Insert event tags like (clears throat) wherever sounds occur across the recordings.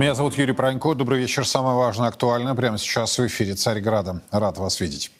Меня зовут Юрий Пронько. Добрый вечер. Самое важное, актуальное прямо сейчас в эфире Царьграда. Рад вас видеть.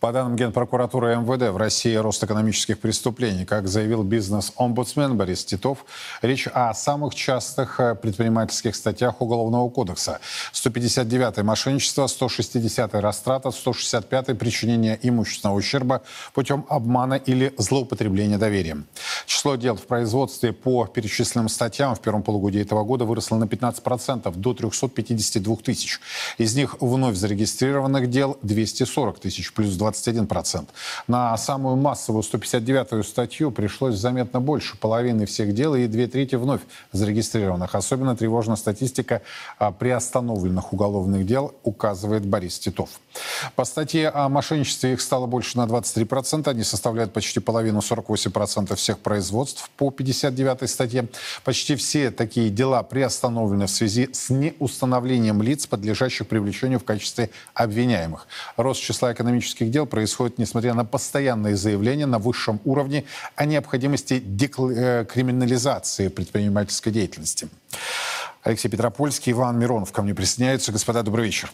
По данным Генпрокуратуры МВД, в России рост экономических преступлений. Как заявил бизнес-омбудсмен Борис Титов, речь о самых частых э, предпринимательских статьях Уголовного кодекса. 159-й мошенничество, 160-й растрата, 165-й причинение имущественного ущерба путем обмана или злоупотребления доверием. Число дел в производстве по перечисленным статьям в первом полугодии этого года выросло на 15% до 352 тысяч. Из них вновь зарегистрированных дел 240 тысяч, плюс 20 21%. На самую массовую 159-ю статью пришлось заметно больше половины всех дел и две трети вновь зарегистрированных. Особенно тревожна статистика приостановленных уголовных дел, указывает Борис Титов. По статье о мошенничестве их стало больше на 23%. Они составляют почти половину, 48% всех производств по 59 статье. Почти все такие дела приостановлены в связи с неустановлением лиц, подлежащих привлечению в качестве обвиняемых. Рост числа экономических дел дел происходит, несмотря на постоянные заявления на высшем уровне о необходимости декриминализации э, предпринимательской деятельности. Алексей Петропольский, Иван Миронов ко мне присоединяются. Господа, добрый вечер.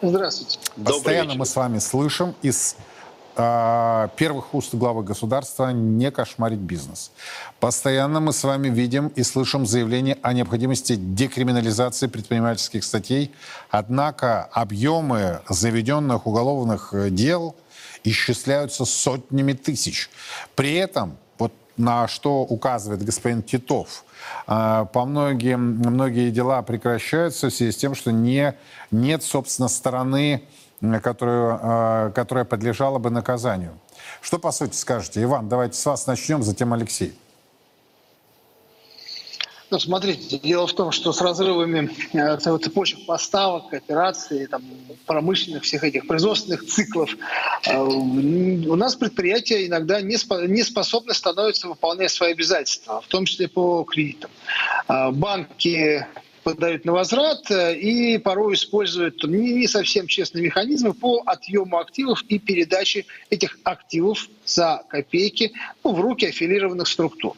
Здравствуйте. Постоянно мы с вами слышим из первых уст главы государства не кошмарить бизнес. Постоянно мы с вами видим и слышим заявления о необходимости декриминализации предпринимательских статей. Однако объемы заведенных уголовных э, дел исчисляются сотнями тысяч. При этом, вот на что указывает господин Титов, э, по многим, многие дела прекращаются в связи с тем, что не, нет, собственно, стороны которую, э, которая подлежала бы наказанию. Что, по сути, скажете? Иван, давайте с вас начнем, затем Алексей. Ну, смотрите, дело в том, что с разрывами э, цепочек поставок, операций, там, промышленных всех этих производственных циклов, э, у нас предприятия иногда не способны становятся выполнять свои обязательства, в том числе по кредитам. Э, банки подают на возврат э, и порой используют не, совсем честные механизмы по отъему активов и передаче этих активов за копейки ну, в руки аффилированных структур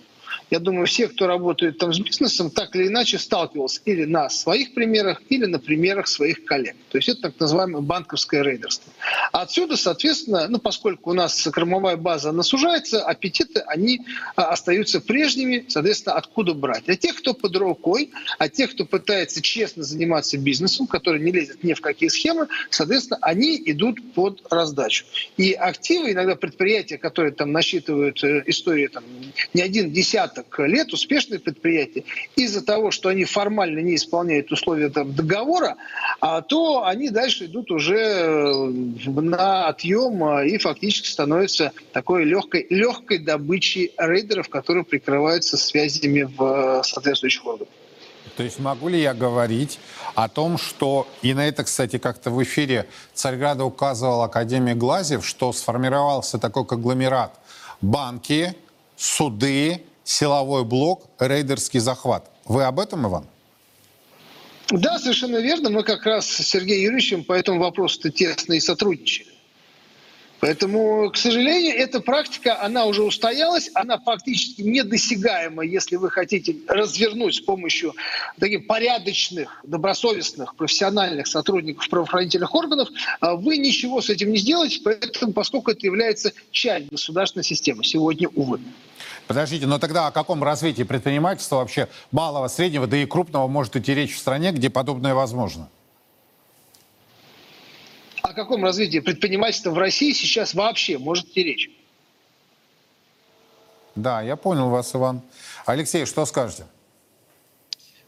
я думаю, все, кто работает там с бизнесом, так или иначе сталкивался или на своих примерах, или на примерах своих коллег. То есть это так называемое банковское рейдерство. отсюда, соответственно, ну, поскольку у нас кормовая база она сужается, аппетиты, они а, остаются прежними, соответственно, откуда брать. А тех, кто под рукой, а тех, кто пытается честно заниматься бизнесом, который не лезет ни в какие схемы, соответственно, они идут под раздачу. И активы, иногда предприятия, которые там насчитывают э, истории там, не один десяток десяток лет успешные предприятия из-за того, что они формально не исполняют условия там, договора, а то они дальше идут уже э, на отъем а, и фактически становятся такой легкой, легкой добычей рейдеров, которые прикрываются связями в соответствующих органах. То есть могу ли я говорить о том, что, и на это, кстати, как-то в эфире Царьграда указывал Академия Глазев, что сформировался такой конгломерат банки, суды, силовой блок, рейдерский захват. Вы об этом, Иван? Да, совершенно верно. Мы как раз с Сергеем Юрьевичем по этому вопросу тесно и сотрудничали. Поэтому, к сожалению, эта практика, она уже устоялась, она фактически недосягаема, если вы хотите развернуть с помощью таких порядочных, добросовестных, профессиональных сотрудников правоохранительных органов, а вы ничего с этим не сделаете, поэтому, поскольку это является частью государственной системы сегодня, увы. Подождите, но тогда о каком развитии предпринимательства вообще малого, среднего, да и крупного может идти речь в стране, где подобное возможно? О каком развитии предпринимательства в России сейчас вообще может идти речь? Да, я понял вас, Иван. Алексей, что скажете?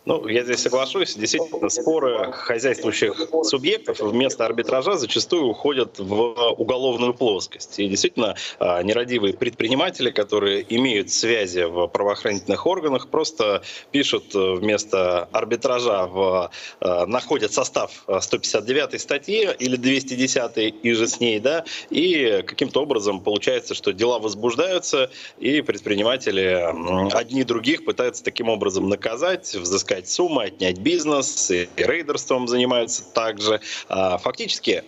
Ну, я здесь соглашусь. Действительно, споры хозяйствующих субъектов вместо арбитража зачастую уходят в уголовную плоскость. И действительно, а, нерадивые предприниматели, которые имеют связи в правоохранительных органах, просто пишут э, вместо арбитража, в, э, находят состав 159 статьи или 210 и же с ней, да, и каким-то образом получается, что дела возбуждаются, и предприниматели одни других пытаются таким образом наказать, взыскать взыскать суммы, отнять бизнес, и рейдерством занимаются также. А, фактически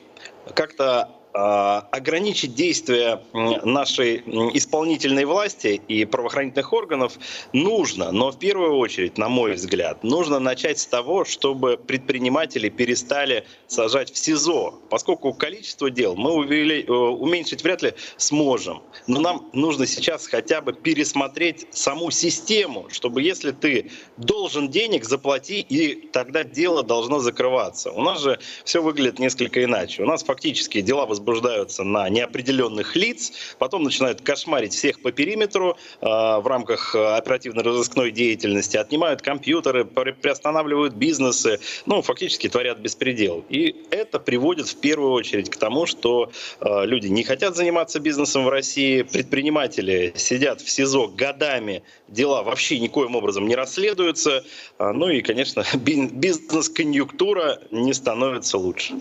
как-то ограничить действия нашей исполнительной власти и правоохранительных органов нужно, но в первую очередь, на мой взгляд, нужно начать с того, чтобы предприниматели перестали сажать в СИЗО, поскольку количество дел мы увели, э, уменьшить вряд ли сможем. Но нам нужно сейчас хотя бы пересмотреть саму систему, чтобы если ты должен денег, заплати, и тогда дело должно закрываться. У нас же все выглядит несколько иначе. У нас фактически дела возбуждаются возбуждаются на неопределенных лиц, потом начинают кошмарить всех по периметру э, в рамках оперативно-розыскной деятельности, отнимают компьютеры, приостанавливают бизнесы, ну, фактически творят беспредел. И это приводит в первую очередь к тому, что э, люди не хотят заниматься бизнесом в России, предприниматели сидят в СИЗО годами, дела вообще никоим образом не расследуются, э, ну и, конечно, (laughs) бизнес-конъюнктура не становится лучше.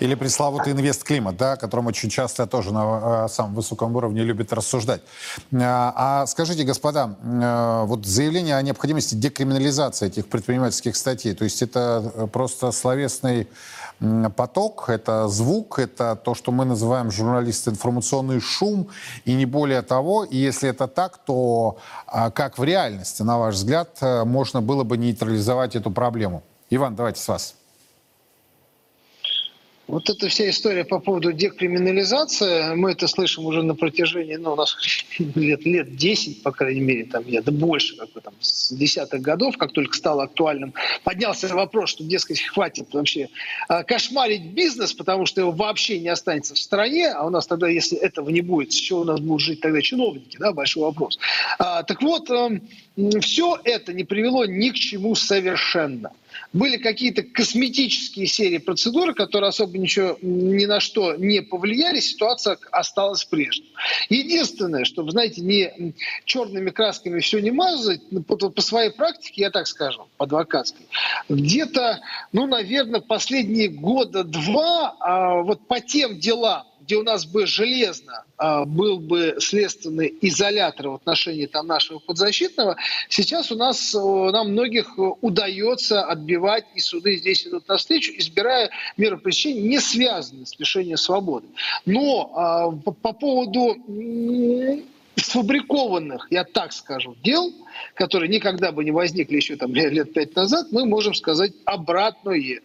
Или пресловутый инвест-климат, да, о котором очень часто тоже на э, самом высоком уровне любят рассуждать. Э, а скажите, господа, э, вот заявление о необходимости декриминализации этих предпринимательских статей, то есть это просто словесный поток, это звук, это то, что мы называем журналисты информационный шум, и не более того. И если это так, то как в реальности, на ваш взгляд, можно было бы нейтрализовать эту проблему? Иван, давайте с вас. Вот эта вся история по поводу декриминализации, мы это слышим уже на протяжении, ну, у нас (laughs) лет, лет 10, по крайней мере, там, нет, да больше, как бы там, с десятых годов, как только стало актуальным, поднялся вопрос, что, дескать, хватит вообще а, кошмарить бизнес, потому что его вообще не останется в стране, а у нас тогда, если этого не будет, с чего у нас будут жить тогда чиновники, да, большой вопрос. А, так вот, э, все это не привело ни к чему совершенно были какие-то косметические серии процедур, которые особо ничего ни на что не повлияли, ситуация осталась прежней. Единственное, чтобы, знаете, не черными красками все не мазать, ну, по, по своей практике, я так скажу, по адвокатской, где-то, ну, наверное, последние года два а, вот по тем делам, где у нас бы железно э, был бы следственный изолятор в отношении там, нашего подзащитного, сейчас у нас, нам многих удается отбивать, и суды здесь идут навстречу, избирая меры пресечения, не связанные с лишением свободы. Но э, по, по поводу сфабрикованных, я так скажу, дел, которые никогда бы не возникли еще там (laughs) лет пять назад, мы можем сказать обратное.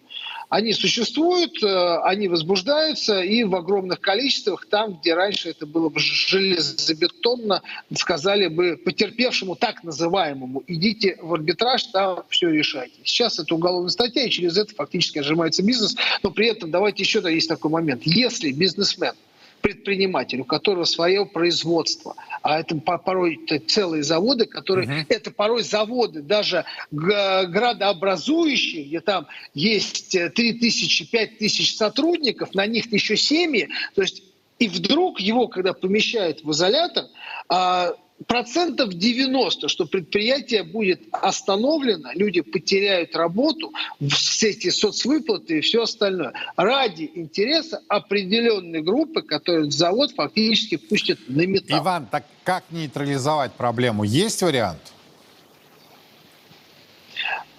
Они существуют, э, они возбуждаются и в огромных количествах там, где раньше это было бы железобетонно, сказали бы потерпевшему так называемому, идите в арбитраж, там все решайте. Сейчас это уголовная статья, и через это фактически отжимается бизнес, но при этом давайте еще есть такой момент. Если бизнесмен предприниматель, у которого свое производство, а это порой целые заводы, которые uh-huh. это порой заводы даже градообразующие, где там есть 3 тысячи, 5 тысяч сотрудников, на них еще семьи, то есть и вдруг его, когда помещают в изолятор, а, процентов 90, что предприятие будет остановлено, люди потеряют работу, все эти соцвыплаты и все остальное. Ради интереса определенной группы, которую завод фактически пустит на металл. Иван, так как нейтрализовать проблему? Есть вариант?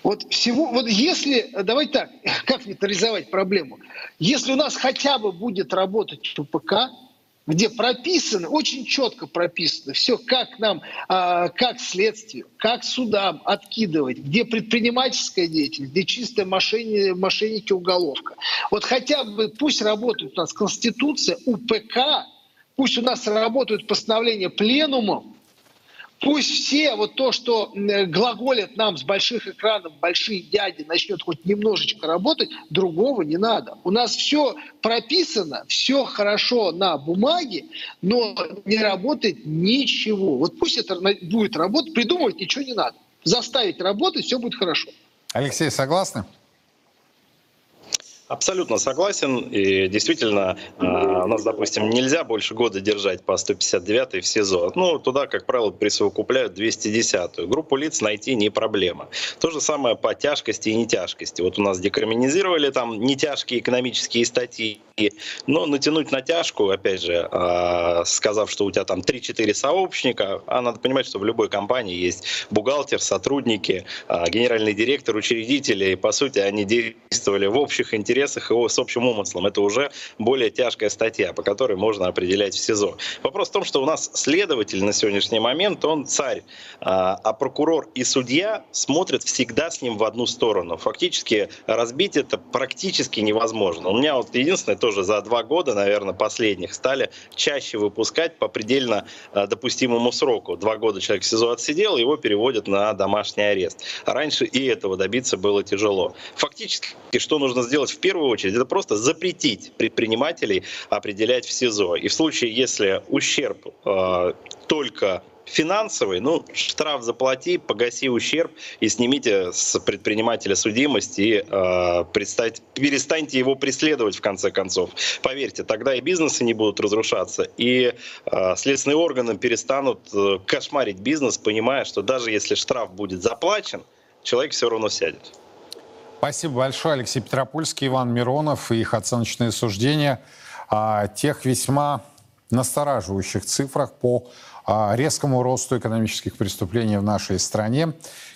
Вот всего, вот если, давай так, (laughs) как нейтрализовать проблему? Если у нас хотя бы будет работать УПК, где прописано, очень четко прописано все, как нам, а, как следствию, как судам откидывать, где предпринимательская деятельность, где чистая мошенники, мошенники уголовка. Вот хотя бы пусть работает у нас Конституция, УПК, пусть у нас работают постановления пленумом, Пусть все вот то, что глаголят нам с больших экранов, большие дяди, начнет хоть немножечко работать, другого не надо. У нас все прописано, все хорошо на бумаге, но не работает ничего. Вот пусть это будет работать, придумывать ничего не надо. Заставить работать, все будет хорошо. Алексей, согласны? Абсолютно согласен. И действительно, а, у нас, допустим, нельзя больше года держать по 159 в СИЗО. Ну, туда, как правило, присовокупляют 210-ю. Группу лиц найти не проблема. То же самое по тяжкости и нетяжкости. Вот у нас декриминизировали там нетяжкие экономические статьи, но натянуть натяжку, опять же, а, сказав, что у тебя там 3-4 сообщника, а надо понимать, что в любой компании есть бухгалтер, сотрудники, а, генеральный директор, учредители, и, по сути, они действовали в общих интересах интересах и с общим умыслом. Это уже более тяжкая статья, по которой можно определять в СИЗО. Вопрос в том, что у нас следователь на сегодняшний момент, он царь, а, а прокурор и судья смотрят всегда с ним в одну сторону. Фактически разбить это практически невозможно. У меня вот единственное, тоже за два года, наверное, последних, стали чаще выпускать по предельно а, допустимому сроку. Два года человек в СИЗО отсидел, его переводят на домашний арест. А раньше и этого добиться было тяжело. Фактически, что нужно сделать в первую очередь, это просто запретить предпринимателей определять в СИЗО. И в случае, если ущерб э, только финансовый, ну, штраф заплати, погаси ущерб и снимите с предпринимателя судимость и э, представить, перестаньте его преследовать в конце концов. Поверьте, тогда и бизнесы не будут разрушаться, и э, следственные органы перестанут э, кошмарить бизнес, понимая, что даже если штраф будет заплачен, человек все равно сядет. Спасибо большое, Алексей Петропольский, Иван Миронов и их оценочные суждения о тех весьма настораживающих цифрах по а, резкому росту экономических преступлений в нашей стране,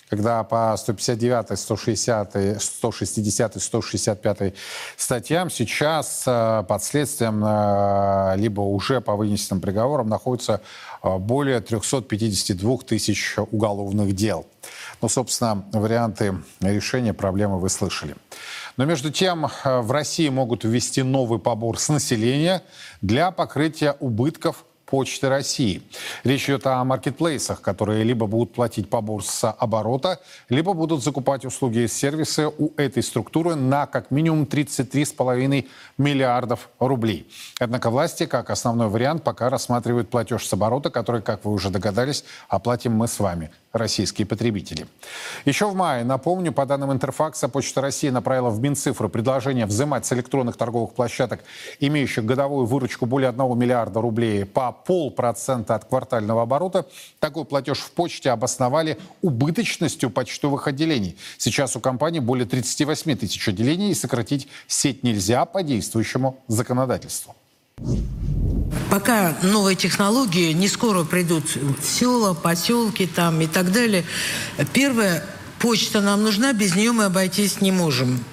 когда по 159, 160, 160, 165 статьям сейчас а, под следствием а, либо уже по вынесенным приговорам находится более 352 тысяч уголовных дел. Ну, собственно, варианты решения проблемы вы слышали. Но между тем в России могут ввести новый побор с населения для покрытия убытков Почты России. Речь идет о маркетплейсах, которые либо будут платить побор с оборота, либо будут закупать услуги и сервисы у этой структуры на как минимум 33,5 миллиардов рублей. Однако власти, как основной вариант, пока рассматривают платеж с оборота, который, как вы уже догадались, оплатим мы с вами российские потребители. Еще в мае, напомню, по данным Интерфакса, Почта России направила в Минцифру предложение взимать с электронных торговых площадок, имеющих годовую выручку более 1 миллиарда рублей, по полпроцента от квартального оборота. Такой платеж в почте обосновали убыточностью почтовых отделений. Сейчас у компании более 38 тысяч отделений, и сократить сеть нельзя по действующему законодательству. Пока новые технологии не скоро придут в села, поселки там и так далее. Первое, почта нам нужна, без нее мы обойтись не можем.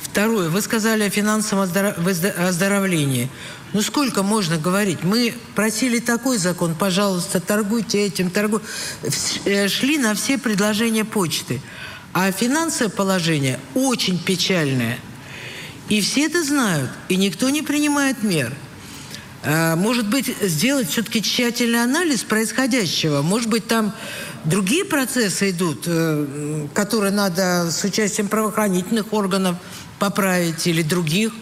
Второе, вы сказали о финансовом оздоровлении. Ну сколько можно говорить? Мы просили такой закон, пожалуйста, торгуйте этим, торгуйте. Э, шли на все предложения почты. А финансовое положение очень печальное. И все это знают, и никто не принимает мер – Э, может быть, сделать все-таки тщательный анализ происходящего. Может быть, там другие процессы идут, э, которые надо с участием правоохранительных органов поправить или других.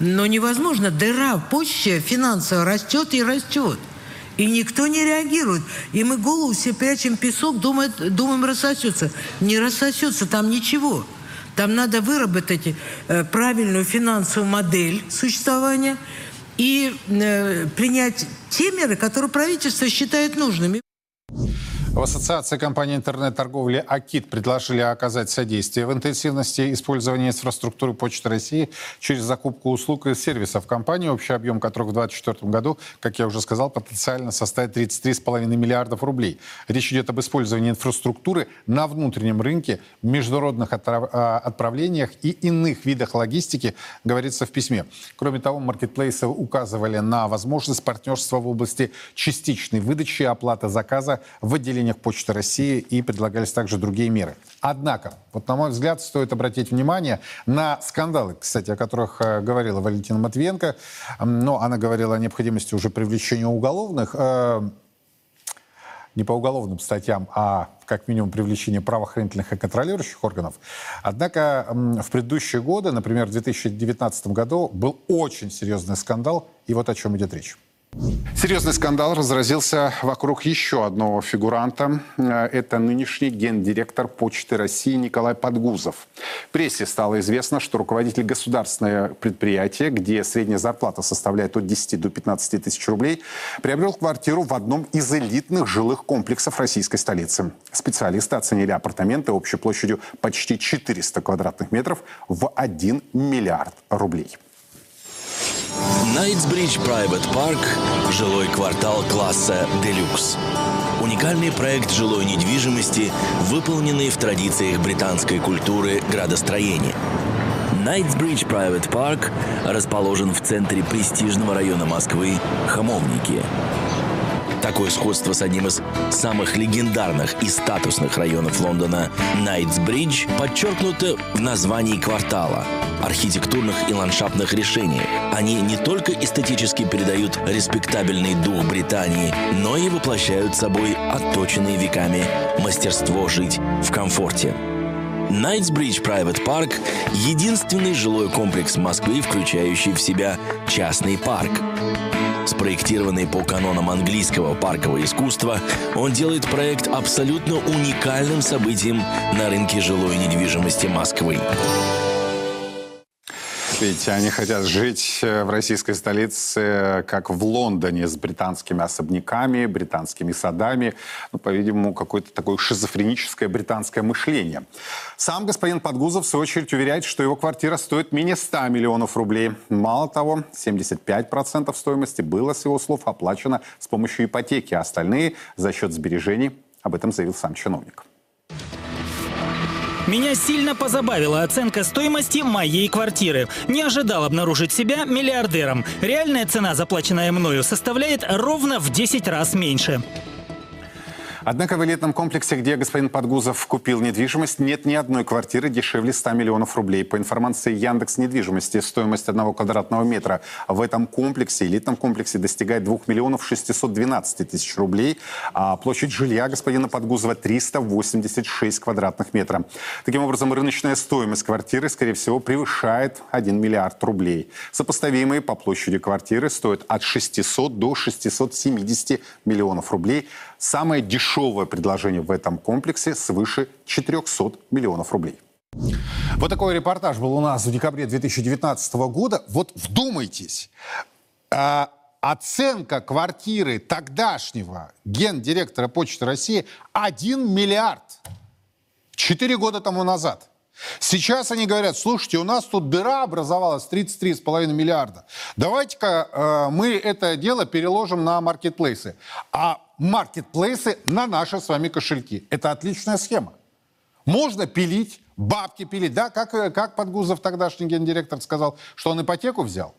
Но невозможно. Дыра в почте финансово растет и растет. И никто не реагирует. И мы голову все прячем песок, думаем, думаем рассосется. Не рассосется, там ничего. Там надо выработать э, правильную финансовую модель существования – и э, принять те меры, которые правительство считает нужными. В Ассоциации компаний интернет-торговли «Акит» предложили оказать содействие в интенсивности использования инфраструктуры Почты России через закупку услуг и сервисов компании, общий объем которых в 2024 году, как я уже сказал, потенциально составит 33,5 миллиардов рублей. Речь идет об использовании инфраструктуры на внутреннем рынке, международных а, отправлениях и иных видах логистики, говорится в письме. Кроме того, маркетплейсы указывали на возможность партнерства в области частичной выдачи и оплаты заказа в отделении отделениях Почты России и предлагались также другие меры. Однако, вот на мой взгляд, стоит обратить внимание на скандалы, кстати, о которых э, говорила Валентина Матвиенко. Но она говорила о необходимости уже привлечения уголовных, э, не по уголовным статьям, а как минимум привлечения правоохранительных и контролирующих органов. Однако в предыдущие годы, например, в 2019 году, был очень серьезный скандал, и вот о чем идет речь. Серьезный скандал разразился вокруг еще одного фигуранта. Э, это нынешний гендиректор Почты России Николай Подгузов. В прессе стало известно, что руководитель государственного предприятия, где средняя зарплата составляет от 10 до 15 тысяч рублей, приобрел квартиру в одном из элитных жилых комплексов российской столицы. Специалисты оценили апартаменты общей площадью почти 400 квадратных метров в 1 миллиард рублей. Найтсбридж Private Park – жилой квартал класса «Делюкс». Уникальный проект жилой недвижимости, выполненный в традициях британской культуры градостроения – Knightsbridge Private Park расположен в центре престижного района Москвы Хамовники. Такое сходство с одним из самых легендарных и статусных районов Лондона Найтсбридж подчеркнуто в названии квартала архитектурных и ландшафтных решений. Они не только эстетически передают респектабельный дух Британии, но и воплощают собой отточенные веками мастерство жить в комфорте. Найтсбридж Private Park – единственный жилой комплекс Москвы, включающий в себя частный парк. Спроектированный по канонам английского паркового искусства, он делает проект абсолютно уникальным событием на рынке жилой недвижимости Москвы. Видите, они хотят жить э, в российской столице, э, как в Лондоне, с британскими особняками, британскими садами. Ну, по-видимому, какое-то такое шизофреническое британское мышление. Сам господин Подгузов, в свою очередь, уверяет, что его квартира стоит менее 100 миллионов рублей. Мало того, 75% стоимости было, с его слов, оплачено с помощью ипотеки, а остальные за счет сбережений. Об этом заявил сам чиновник. Меня сильно позабавила оценка стоимости моей квартиры. Не ожидал обнаружить себя миллиардером. Реальная цена, заплаченная мною, составляет ровно в 10 раз меньше. Однако в элитном комплексе, где господин Подгузов купил недвижимость, нет ни одной квартиры дешевле 100 миллионов рублей. По информации Яндекс недвижимости, стоимость одного квадратного метра в этом комплексе, элитном комплексе, достигает 2 миллионов 612 тысяч рублей, а площадь жилья господина Подгузова 386 квадратных метров. Таким образом, рыночная стоимость квартиры, скорее всего, превышает 1 миллиард рублей. Сопоставимые по площади квартиры стоят от 600 до 670 миллионов рублей. Самое дешевое предложение в этом комплексе свыше 400 миллионов рублей. Вот такой репортаж был у нас в декабре 2019 года. Вот вдумайтесь, э, оценка квартиры тогдашнего гендиректора Почты России 1 миллиард. Четыре года тому назад. Сейчас они говорят, слушайте, у нас тут дыра образовалась 33,5 миллиарда. Давайте-ка э, мы это дело переложим на маркетплейсы. А маркетплейсы на наши с вами кошельки. Это отличная схема. Можно пилить, бабки пилить. Да, как, э, как Подгузов, тогдашний гендиректор, сказал, что он ипотеку взял.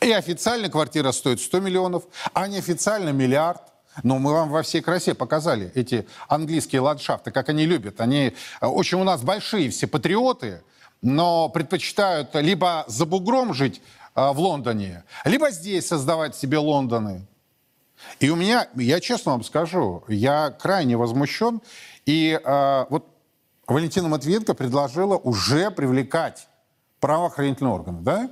И официально квартира стоит 100 миллионов, а неофициально миллиард. Но мы вам во всей красе показали эти английские ландшафты, как они любят. Они э, очень у нас большие все патриоты, но предпочитают либо за бугром жить э, в Лондоне, либо здесь создавать себе Лондоны. И у меня, я честно вам скажу, я крайне возмущен. И э, вот Валентина Матвиенко предложила уже привлекать правоохранительные органы, да?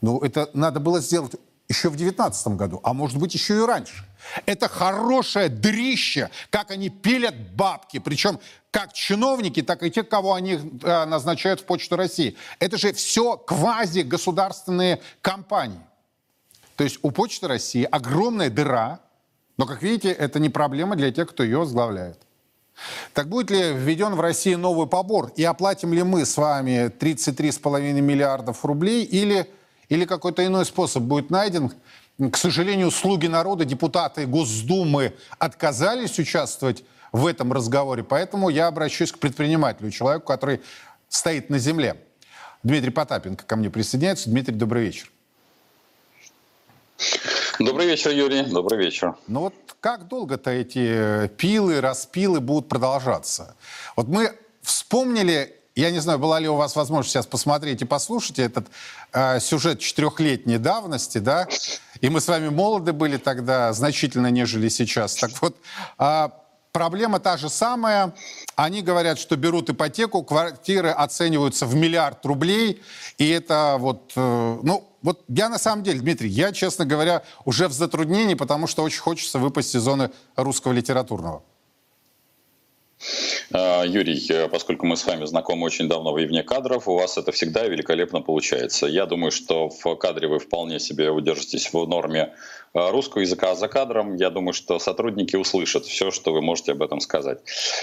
Ну, это надо было сделать еще в 2019 году, а может быть еще и раньше. Это хорошее дрище, как они пилят бабки, причем как чиновники, так и те, кого они э, назначают в Почту России. Это же все квази-государственные компании. То есть у Почты России огромная дыра, но, как видите, это не проблема для тех, кто ее возглавляет. Так будет ли введен в России новый побор? И оплатим ли мы с вами 33,5 миллиардов рублей? Или, или какой-то иной способ будет найден? К сожалению, слуги народа, депутаты Госдумы отказались участвовать в этом разговоре. Поэтому я обращусь к предпринимателю, человеку, который стоит на земле. Дмитрий Потапенко ко мне присоединяется. Дмитрий, добрый вечер. Добрый вечер, Юрий. Добрый вечер. Ну вот как долго-то эти пилы, распилы будут продолжаться? Вот мы вспомнили, я не знаю, была ли у вас возможность сейчас посмотреть и послушать этот э, сюжет четырехлетней давности, да? И мы с вами молоды были тогда, значительно нежели сейчас. Так вот, э, проблема та же самая. Они говорят, что берут ипотеку, квартиры оцениваются в миллиард рублей, и это вот, э, ну, вот я на самом деле, Дмитрий, я, честно говоря, уже в затруднении, потому что очень хочется выпасть из зоны русского литературного. А, Юрий, э, поскольку мы с вами знакомы очень давно и вне кадров, у вас это всегда великолепно получается. Я думаю, что в кадре вы вполне себе удержитесь в норме русского языка за кадром. Я думаю, что сотрудники услышат все, что вы можете об этом сказать.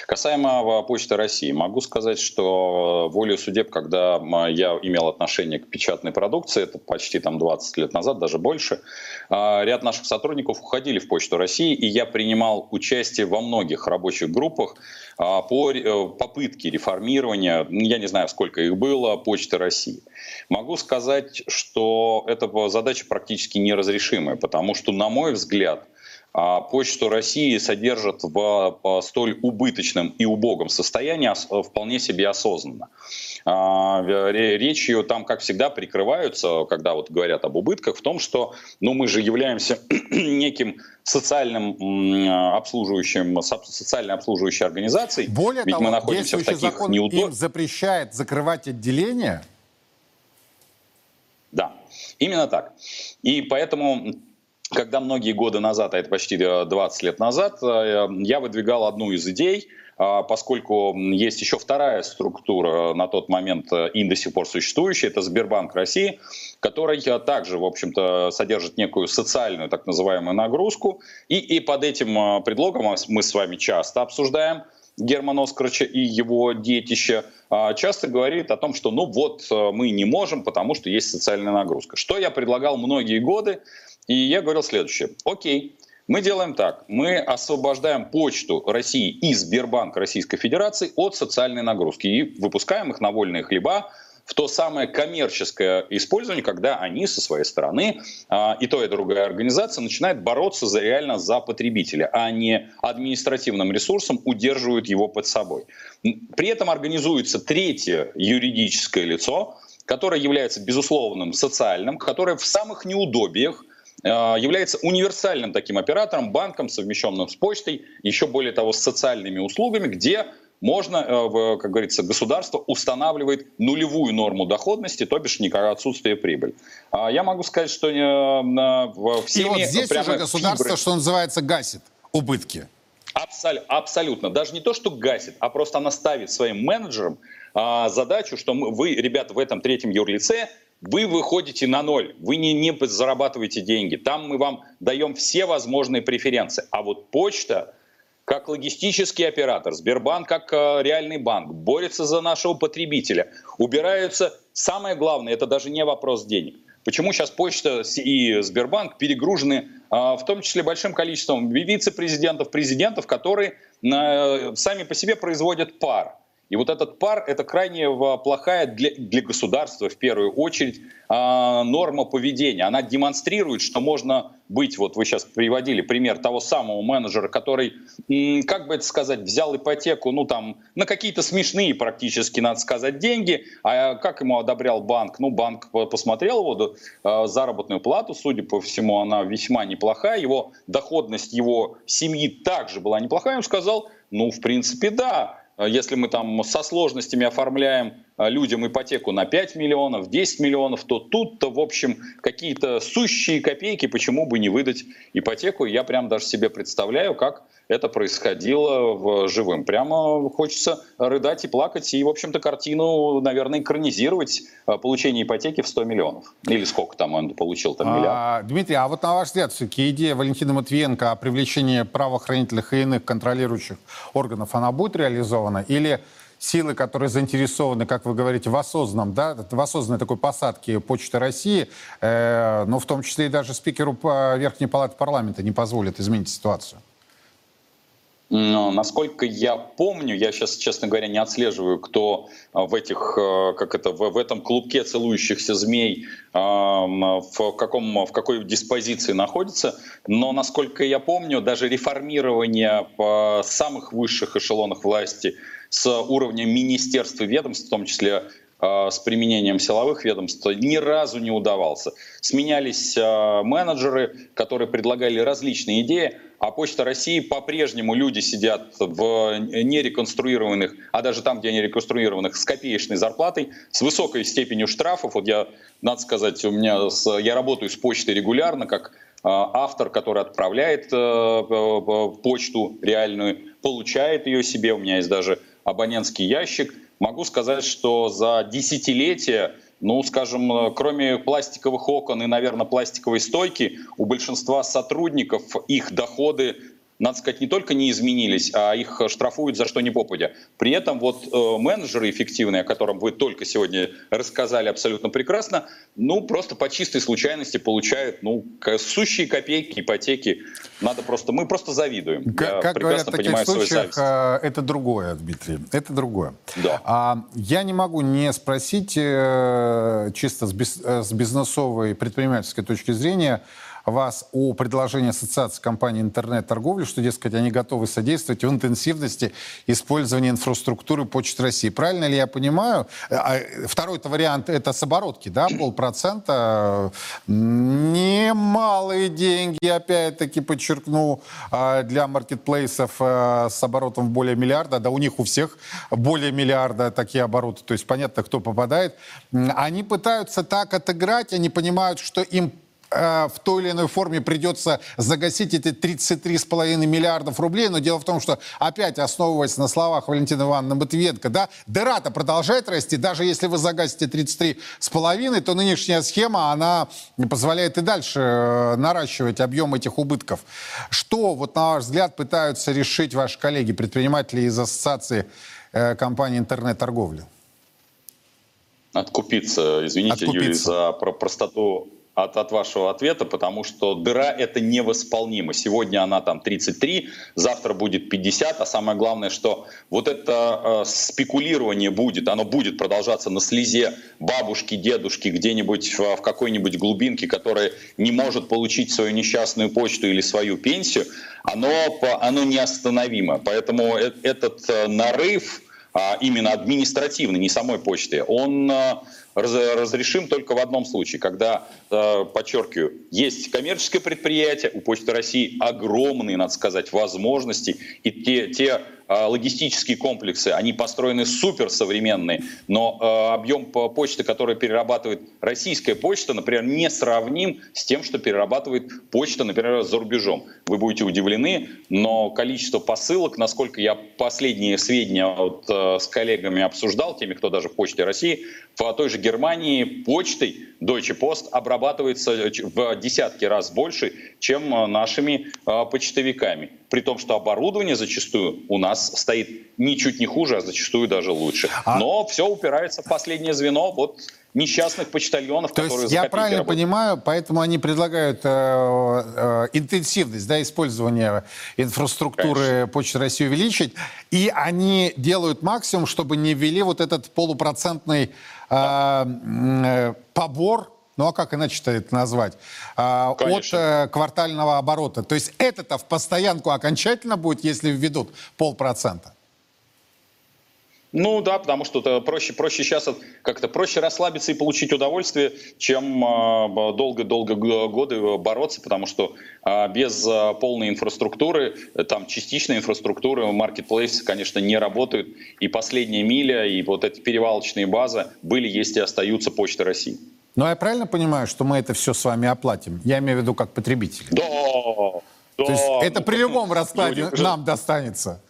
Касаемо Почты России, могу сказать, что волю судеб, когда я имел отношение к печатной продукции, это почти там 20 лет назад, даже больше, э, ряд наших сотрудников уходили в Почту России, и я принимал участие во многих рабочих группах, э, по попытке реформирования, я не знаю, сколько их было, Почты России. Могу сказать, что эта задача практически неразрешимая, потому что, на мой взгляд, а почту России содержат в столь убыточном и убогом состоянии вполне себе осознанно. А, речь ее там, как всегда, прикрываются, когда вот говорят об убытках, в том, что ну, мы же являемся (clears throat) неким социальным обслуживающим, социально обслуживающей организацией. Более Ведь того, мы находимся в таких закон неудоб... им запрещает закрывать отделения. Да, именно так. И поэтому когда многие годы назад, а это почти 20 лет назад, э, я выдвигал одну из идей, а, поскольку есть еще вторая структура на тот момент э, и до сих пор существующая, это Сбербанк России, который э, также, в общем-то, содержит некую социальную так называемую нагрузку. И, и под этим предлогом мы с вами часто обсуждаем Германа Оскаровича и его детище, а, часто говорит о том, что ну вот мы не можем, потому что есть социальная нагрузка. Что я предлагал многие годы, и я говорил следующее. Окей, мы делаем так. Мы освобождаем почту России и Сбербанк Российской Федерации от социальной нагрузки и выпускаем их на вольные хлеба в то самое коммерческое использование, когда они со своей стороны, а, и то, и другая организация, начинает бороться за, реально за потребителя, а не административным ресурсом удерживают его под собой. При этом организуется третье юридическое лицо, которое является безусловным социальным, которое в самых неудобиях является универсальным таким оператором, банком, совмещенным с почтой, еще более того, с социальными услугами, где можно, э, как говорится, государство устанавливает нулевую норму доходности, то бишь никакое отсутствие прибыли. А я могу сказать, что в всеми... И вот здесь уже государство, фибры... что называется, гасит убытки. Абсолютно, абсолютно. Даже не то, что гасит, а просто она ставит своим менеджерам а, задачу, что мы, вы, ребята, в этом третьем юрлице вы выходите на ноль, вы не, не зарабатываете деньги. Там мы вам даем все возможные преференции. А вот почта, как логистический оператор, Сбербанк как э, реальный банк, борется за нашего потребителя. Убираются, самое главное, это даже не вопрос денег. Почему сейчас почта и Сбербанк перегружены э, в том числе большим количеством вице-президентов, президентов, которые э, сами по себе производят пар. И вот этот пар – это крайне плохая для, для государства, в первую очередь, э, норма поведения. Она демонстрирует, что можно быть, вот вы сейчас приводили пример того самого менеджера, который, как бы это сказать, взял ипотеку, ну там, на какие-то смешные практически, надо сказать, деньги, а как ему одобрял банк? Ну, банк посмотрел его э, заработную плату, судя по всему, она весьма неплохая, его доходность его семьи также была неплохая, он сказал, ну, в принципе, да, если мы там со сложностями оформляем людям ипотеку на 5 миллионов, 10 миллионов, то тут-то, в общем, какие-то сущие копейки, почему бы не выдать ипотеку. Я прям даже себе представляю, как это происходило в живым. Прямо хочется рыдать и плакать, и, в общем-то, картину, наверное, экранизировать а, получение ипотеки в 100 миллионов. Или сколько там он получил, там миллиард. А, Дмитрий, а вот на ваш взгляд, все-таки идея Валентина Матвиенко о привлечении правоохранительных и иных контролирующих органов, она будет реализована? Или силы, которые заинтересованы, как вы говорите, в осознанном, да, в осознанной такой посадке Почты России, э, но в том числе и даже спикеру Верхней Палаты парламента не позволит изменить ситуацию? Но, насколько я помню, я сейчас, честно говоря, не отслеживаю, кто а, в этих, а, как это, в, этом клубке целующихся змей в, каком, в какой диспозиции находится. Но, насколько я помню, даже реформирование по самых высших эшелонах власти с уровня министерств и ведомств, в том числе с применением силовых ведомств ни разу не удавался. Сменялись менеджеры, которые предлагали различные идеи, а Почта России по-прежнему люди сидят в нереконструированных, а даже там, где они реконструированных, с копеечной зарплатой, с высокой степенью штрафов. Вот я, надо сказать, у меня с, я работаю с почтой регулярно, как э, автор, который отправляет э, почту реальную, получает ее себе. У меня есть даже абонентский ящик. Могу сказать, что за десятилетия ну, скажем, э, кроме пластиковых окон и, наверное, пластиковой стойки, у большинства сотрудников их доходы надо сказать, не только не изменились, а их штрафуют за что ни попадя. При этом вот э, менеджеры эффективные, о котором вы только сегодня рассказали абсолютно прекрасно, ну, просто по чистой случайности получают, ну, сущие копейки, ипотеки. Надо просто, мы просто завидуем. Как, я как говорят в таких случаях, э, это другое, Дмитрий, это другое. Да. А, я не могу не спросить э, чисто с, без, э, с бизнесовой предпринимательской точки зрения, вас о предложении Ассоциации компаний интернет-торговли, что, дескать, они готовы содействовать в интенсивности использования инфраструктуры Почты России. Правильно ли я понимаю? А, Второй-то вариант – это с оборотки, да, полпроцента. Немалые деньги, опять-таки подчеркну, а, для маркетплейсов а, с оборотом более миллиарда. Да у них у всех более миллиарда такие обороты. То есть понятно, кто попадает. Они пытаются так отыграть, они понимают, что им в той или иной форме придется загасить эти 33,5 миллиардов рублей. Но дело в том, что опять основываясь на словах Валентины Ивановны Матвиенко, да, дыра-то продолжает расти. Даже если вы загасите 33,5, то нынешняя схема, она позволяет и дальше э, наращивать объем этих убытков. Что, вот на ваш взгляд, пытаются решить ваши коллеги, предприниматели из Ассоциации э, компаний интернет-торговли? Откупиться. Извините, Откупиться. Юрий, за простоту от, от вашего ответа, потому что дыра это невосполнимо. Сегодня она там 33, завтра будет 50, а самое главное, что вот это э, спекулирование будет, оно будет продолжаться на слезе бабушки, дедушки где-нибудь в, в какой-нибудь глубинке, которая не может получить свою несчастную почту или свою пенсию, оно, оно неостановимо. Поэтому э, этот э, нарыв, а, именно административный, не самой почты, он э, разрешим только в одном случае, когда, э, подчеркиваю, есть коммерческое предприятие, у Почты России огромные, надо сказать, возможности, и те, те а, логистические комплексы, они построены суперсовременные, но а, объем почты, который перерабатывает российская почта, например, не сравним с тем, что перерабатывает почта, например, за рубежом. Вы будете удивлены, но количество посылок, насколько я последние сведения вот, с коллегами обсуждал, теми, кто даже в Почте России, в той же Германии почтой Deutsche Post обрабатывается в десятки раз больше, чем нашими почтовиками при том, что оборудование зачастую у нас стоит ничуть не хуже, а зачастую даже лучше. А... Но все упирается в последнее звено. Вот несчастных почтальонов, То которые есть я правильно работают. понимаю, поэтому они предлагают э, э, интенсивность да, использования инфраструктуры Конечно. Почты России увеличить, и они делают максимум, чтобы не ввели вот этот полупроцентный э, э, побор ну а как иначе-то это назвать, а, от э, квартального оборота. То есть это-то в постоянку окончательно будет, если введут полпроцента? Ну да, потому что это проще, проще сейчас как-то проще расслабиться и получить удовольствие, чем а, долго-долго годы бороться, потому что а, без а, полной инфраструктуры, там частичной инфраструктуры, маркетплейсы, конечно, не работают. И последняя миля, и вот эти перевалочные базы были, есть и остаются Почта России. Но я правильно понимаю, что мы это все с вами оплатим? Я имею в виду как потребители. Да, да. То есть это при любом раскладе нам достанется?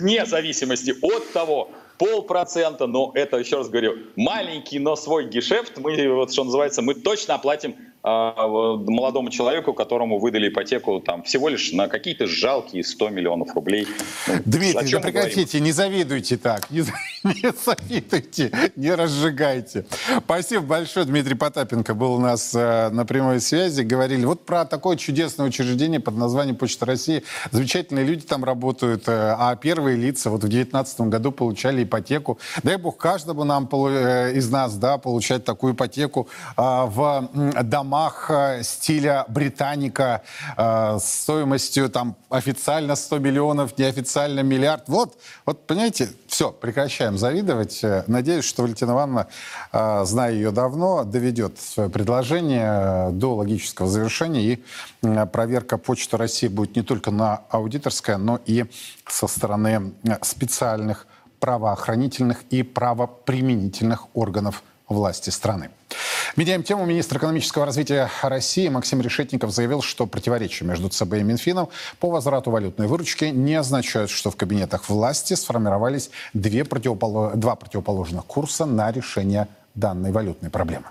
Вне зависимости от того, полпроцента, но это, еще раз говорю, маленький, но свой гешефт, мы, вот что называется, мы точно оплатим молодому человеку, которому выдали ипотеку там всего лишь на какие-то жалкие 100 миллионов рублей. Ну, Дмитрий, да прекратите, не завидуйте так, не, (laughs) не завидуйте, не разжигайте. Спасибо большое, Дмитрий Потапенко был у нас э, на прямой связи, говорили вот про такое чудесное учреждение под названием Почта России. Замечательные люди там работают, э, а первые лица вот в 2019 году получали ипотеку. Дай бог каждому нам э, из нас да, получать такую ипотеку э, в домах домах э, стиля британика э, стоимостью там официально 100 миллионов, неофициально миллиард. Вот, вот понимаете, все, прекращаем завидовать. Э, надеюсь, что Валентина Ивановна, э, зная ее давно, доведет свое предложение э, до логического завершения и э, проверка Почты России будет не только на аудиторская, но и со стороны специальных правоохранительных и правоприменительных органов власти страны. Меняем тему. Министр экономического развития России Максим Решетников заявил, что противоречия между ЦБ и Минфином по возврату валютной выручки не означают, что в кабинетах власти сформировались две противополож... два противоположных курса на решение данной валютной проблемы.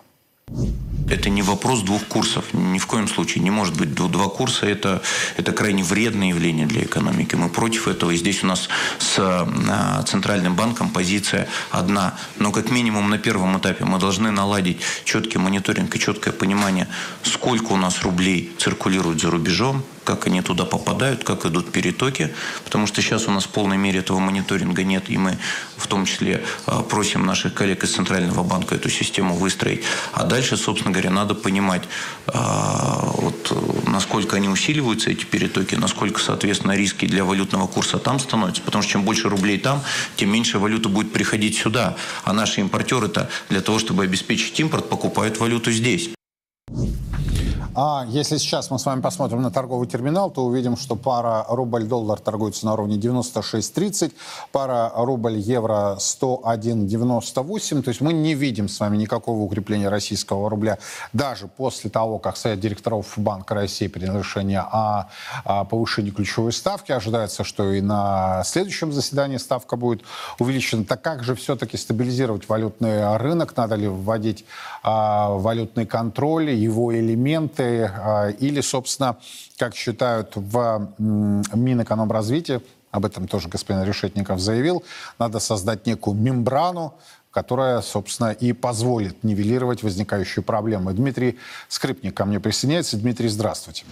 Это не вопрос двух курсов. Ни в коем случае не может быть два курса. Это, это крайне вредное явление для экономики. Мы против этого. И здесь у нас с а, Центральным банком позиция одна. Но как минимум на первом этапе мы должны наладить четкий мониторинг и четкое понимание, сколько у нас рублей циркулирует за рубежом, как они туда попадают, как идут перетоки, потому что сейчас у нас в полной мере этого мониторинга нет, и мы в том числе а, просим наших коллег из Центрального банка эту систему выстроить. А дальше, собственно говоря, надо понимать, а, вот, насколько они усиливаются, эти перетоки, насколько, соответственно, риски для валютного курса там становятся, потому что чем больше рублей там, тем меньше валюта будет приходить сюда. А наши импортеры-то для того, чтобы обеспечить импорт, покупают валюту здесь. А если сейчас мы с вами посмотрим на торговый терминал, то увидим, что пара рубль-доллар торгуется на уровне 96.30, пара рубль-евро 101.98. То есть мы не видим с вами никакого укрепления российского рубля даже после того, как Совет директоров Банка России принял решение о, о повышении ключевой ставки. Ожидается, что и на следующем заседании ставка будет увеличена. Так как же все-таки стабилизировать валютный рынок? Надо ли вводить а, валютный контроль, его элементы? А, или, собственно, как считают в Минэкономразвитии, об этом тоже господин Решетников заявил, надо создать некую мембрану, которая, собственно, и позволит нивелировать возникающие проблемы. Дмитрий Скрипник ко мне присоединяется. Дмитрий, здравствуйте.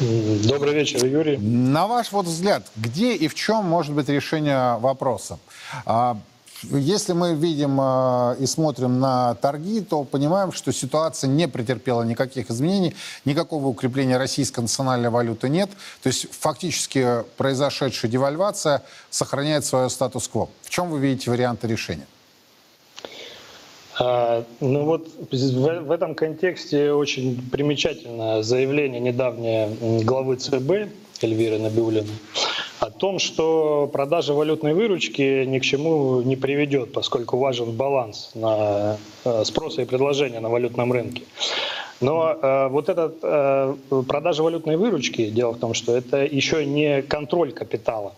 Добрый вечер, Юрий. На ваш вот взгляд, где и в чем может быть решение вопроса? Если мы видим э, и смотрим на торги, то понимаем, что ситуация не претерпела никаких изменений, никакого укрепления российской национальной валюты нет. То есть фактически произошедшая девальвация сохраняет свое статус-кво. В чем вы видите варианты решения? А, ну вот в, этом контексте очень примечательное заявление недавнее главы ЦБ Эльвиры Набиулиной о том, что продажа валютной выручки ни к чему не приведет, поскольку важен баланс на э, спроса и предложения на валютном рынке. Но э, вот эта э, продажа валютной выручки, дело в том, что это еще не контроль капитала,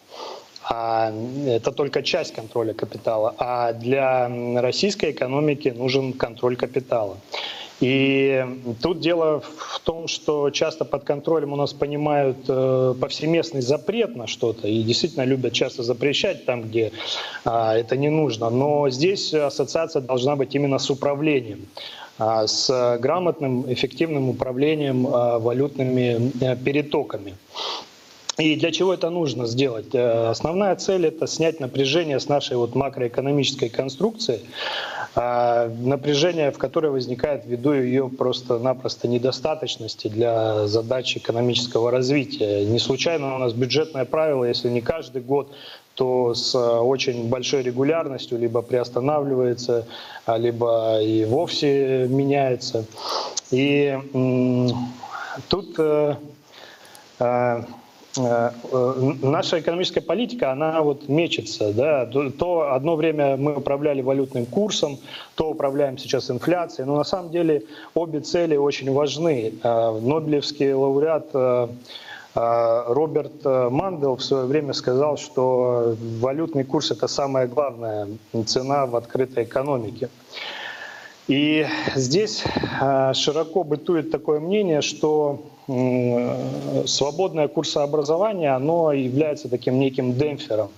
а это только часть контроля капитала. А для российской экономики нужен контроль капитала. И тут дело в том, что часто под контролем у нас понимают э, повсеместный запрет на что-то и действительно любят часто запрещать там, где э, это не нужно. Но здесь ассоциация должна быть именно с управлением а, с грамотным, эффективным управлением а, валютными э, перетоками. И для чего это нужно сделать? Э, основная цель – это снять напряжение с нашей вот макроэкономической конструкции, напряжение, в которое возникает ввиду ее просто-напросто недостаточности для задач экономического развития. Не случайно у нас бюджетное правило, если не каждый год, то с очень большой регулярностью либо приостанавливается, а либо и вовсе меняется. И тут э, э, Э, э, наша экономическая политика, она вот мечется. Да? То одно время мы управляли валютным курсом, то управляем сейчас инфляцией. Но на самом деле обе цели очень важны. Э, Нобелевский лауреат Роберт Мандел в свое время сказал, что валютный курс – это самая главная цена в открытой экономике. И здесь широко бытует такое мнение, что свободное курсообразование, оно является таким неким демпфером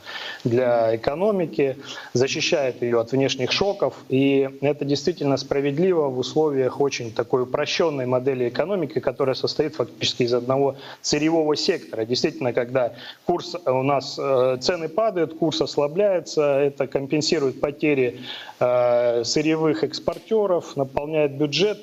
для экономики, защищает ее от внешних шоков, и это действительно справедливо в условиях очень такой упрощенной модели экономики, которая состоит фактически из одного сырьевого сектора. Действительно, когда курс у нас, э, цены падают, курс ослабляется, это компенсирует потери э, сырьевых экспортеров, наполняет бюджет,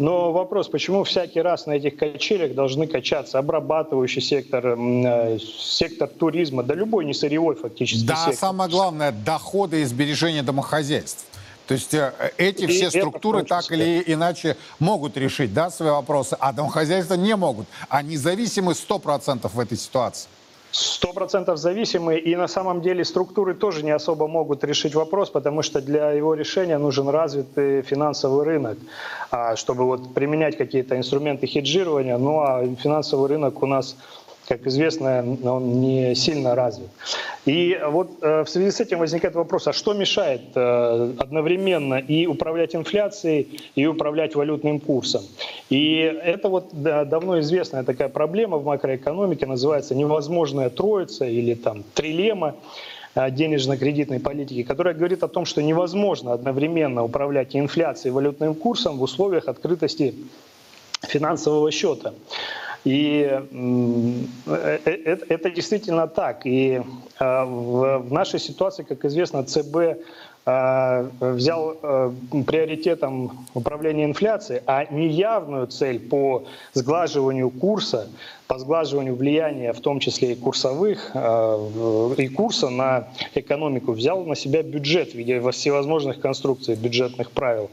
но вопрос, почему всякий раз на этих качелях должны качаться обрабатывающий сектор, э, сектор туризма, да любой не сырьевой фактически Да, сектор. самое главное, доходы и сбережения домохозяйств. То есть э, эти все и структуры так или иначе могут решить да, свои вопросы, а домохозяйства не могут. Они зависимы 100% в этой ситуации. Сто процентов зависимы, и на самом деле структуры тоже не особо могут решить вопрос, потому что для его решения нужен развитый финансовый рынок, а, чтобы вот применять какие-то инструменты хеджирования. Ну а финансовый рынок у нас как известно, он не сильно развит. И вот в связи с этим возникает вопрос, а что мешает одновременно и управлять инфляцией, и управлять валютным курсом? И это вот давно известная такая проблема в макроэкономике, называется невозможная троица или там трилема. Э, денежно-кредитной политики, которая говорит о том, что невозможно одновременно управлять инфляцией и валютным курсом в условиях открытости финансового счета. И э, э, это действительно так. И в нашей ситуации, как известно, ЦБ взял приоритетом управления инфляцией, а неявную цель по сглаживанию курса по сглаживанию влияния, в том числе и курсовых, э, и курса на экономику, взял на себя бюджет в виде всевозможных конструкций бюджетных правил.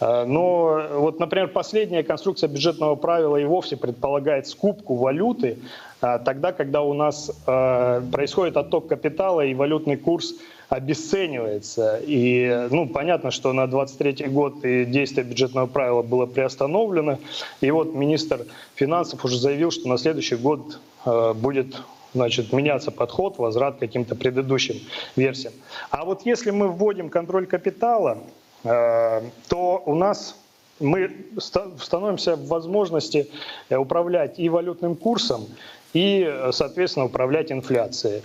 Э, но вот, например, последняя конструкция бюджетного правила и вовсе предполагает скупку валюты э, тогда, когда у нас происходит отток капитала и валютный курс обесценивается. И ну, понятно, что на 23 год и действие бюджетного правила было приостановлено. И вот министр финансов уже заявил, что на следующий год э, будет значит, меняться подход, возврат к каким-то предыдущим версиям. А вот если мы вводим контроль капитала, э, то у нас мы становимся в возможности э, управлять и валютным курсом, и, соответственно, управлять инфляцией.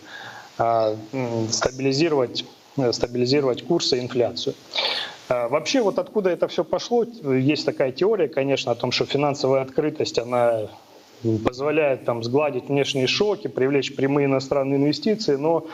Стабилизировать, э, стабилизировать курсы и инфляцию. Вообще, вот откуда это все пошло, есть такая теория, конечно, о том, что финансовая открытость, она позволяет там сгладить внешние шоки, привлечь прямые иностранные инвестиции, но э,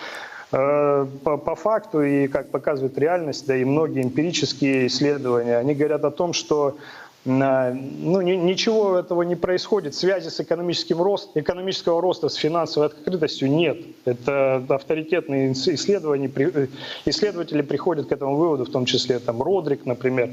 по, по факту и как показывает реальность, да и многие эмпирические исследования, они говорят о том, что ну, ничего этого не происходит. Связи с экономическим ростом, экономического роста с финансовой открытостью нет. Это авторитетные исследования, э, исследователи приходят к этому выводу, в том числе там Родрик, например.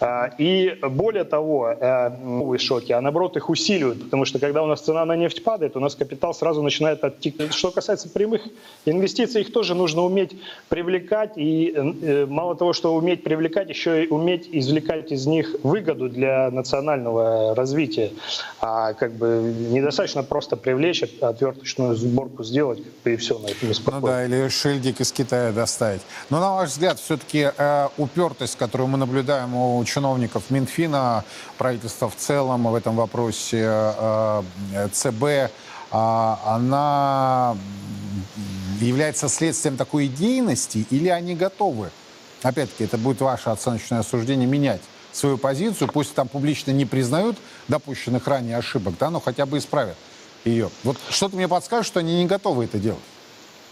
Uh-huh. И более того, э, новые шоки, а наоборот их усиливают, потому что когда у нас цена на нефть падает, у нас капитал сразу начинает оттекать. Что касается прямых инвестиций, их тоже нужно уметь привлекать, и э, мало того, что уметь привлекать, еще и уметь извлекать из них выгоду для национального развития. А как бы недостаточно просто привлечь, отверточную сборку сделать, и все на этом Ну да, или шильдик из Китая доставить. Но на ваш взгляд, все-таки э, упертость, которую мы наблюдаем у чиновников Минфина, правительства в целом в этом вопросе, э, э ЦБ, э, она является следствием такой идейности или они готовы? Опять-таки, это будет ваше оценочное осуждение менять свою позицию, пусть там публично не признают допущенных ранее ошибок, да, но хотя бы исправят ее. Вот что-то мне подскажет, что они не готовы это делать.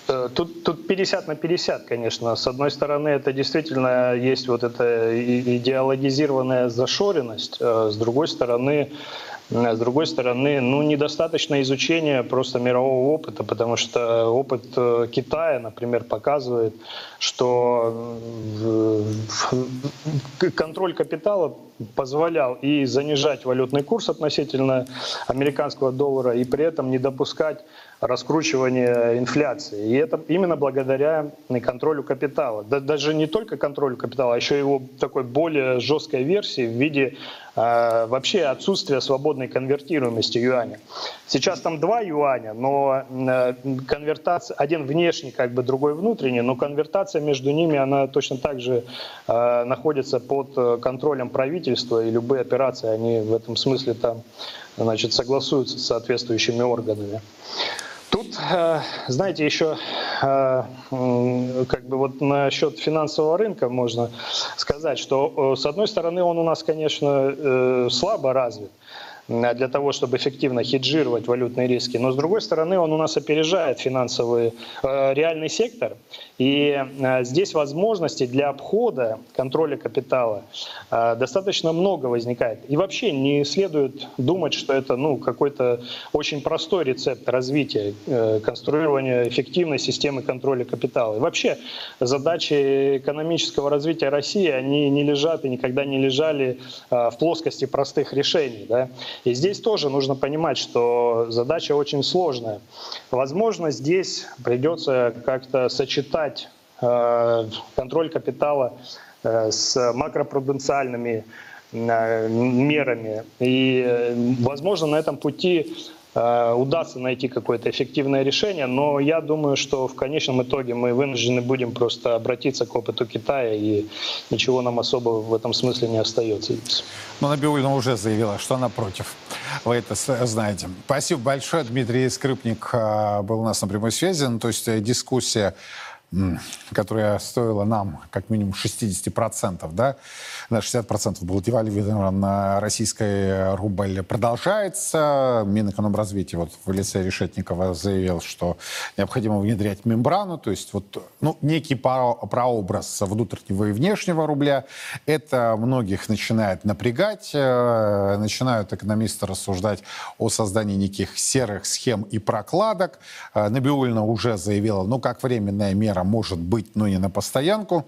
Э, тут, тут 50 на 50, конечно. С одной стороны, это действительно есть вот эта идеологизированная зашоренность. Э, с другой стороны, с другой стороны, ну, недостаточно изучения просто мирового опыта, потому что опыт э, Китая, например, показывает, что контроль капитала позволял и занижать валютный курс относительно американского доллара, и при этом не допускать раскручивания инфляции. И это именно благодаря контролю капитала. Да, даже не только контролю капитала, а еще его такой более жесткой версии в виде э, вообще отсутствия свободной конвертируемости юаня. Сейчас там два юаня, но э, конвертация, один внешний, как бы другой внутренний, но конвертация между ними, она точно так же э, находится под контролем правительства, и любые операции, они в этом смысле там значит, согласуются с соответствующими органами. Тут, э, знаете, еще э, как бы вот насчет финансового рынка можно сказать, что э, с одной стороны он у нас, конечно, слабо развит для того, чтобы эффективно хеджировать валютные риски. Но с другой стороны, он у нас опережает финансовый э, реальный сектор. И э, здесь возможностей для обхода контроля капитала э, достаточно много возникает. И вообще не следует думать, что это ну, какой-то очень простой рецепт развития, э, конструирования эффективной системы контроля капитала. И вообще задачи экономического развития России, они не лежат и никогда не лежали э, в плоскости простых решений. Да? И здесь тоже нужно понимать, что задача очень сложная. Возможно, здесь придется как-то сочетать э, контроль капитала э, с макропруденциальными э, мерами. И, возможно, на этом пути удастся найти какое-то эффективное решение, но я думаю, что в конечном итоге мы вынуждены будем просто обратиться к опыту Китая, и ничего нам особо в этом смысле не остается. Но Набиулина уже заявила, что она против. Вы это знаете. Спасибо большое. Дмитрий Скрипник э, был у нас на прямой связи. Ну, то есть э, дискуссия которая стоила нам как минимум 60%, да, на 60% был девальвирован на российский рубль, продолжается. Минэкономразвития вот в лице Решетникова заявил, что необходимо внедрять мембрану, то есть вот ну, некий прообраз внутреннего и внешнего рубля. Это многих начинает напрягать, э, начинают экономисты рассуждать о создании неких серых схем и прокладок. Э, Набиулина уже заявила, ну, как временная мера мера может быть, но не на постоянку.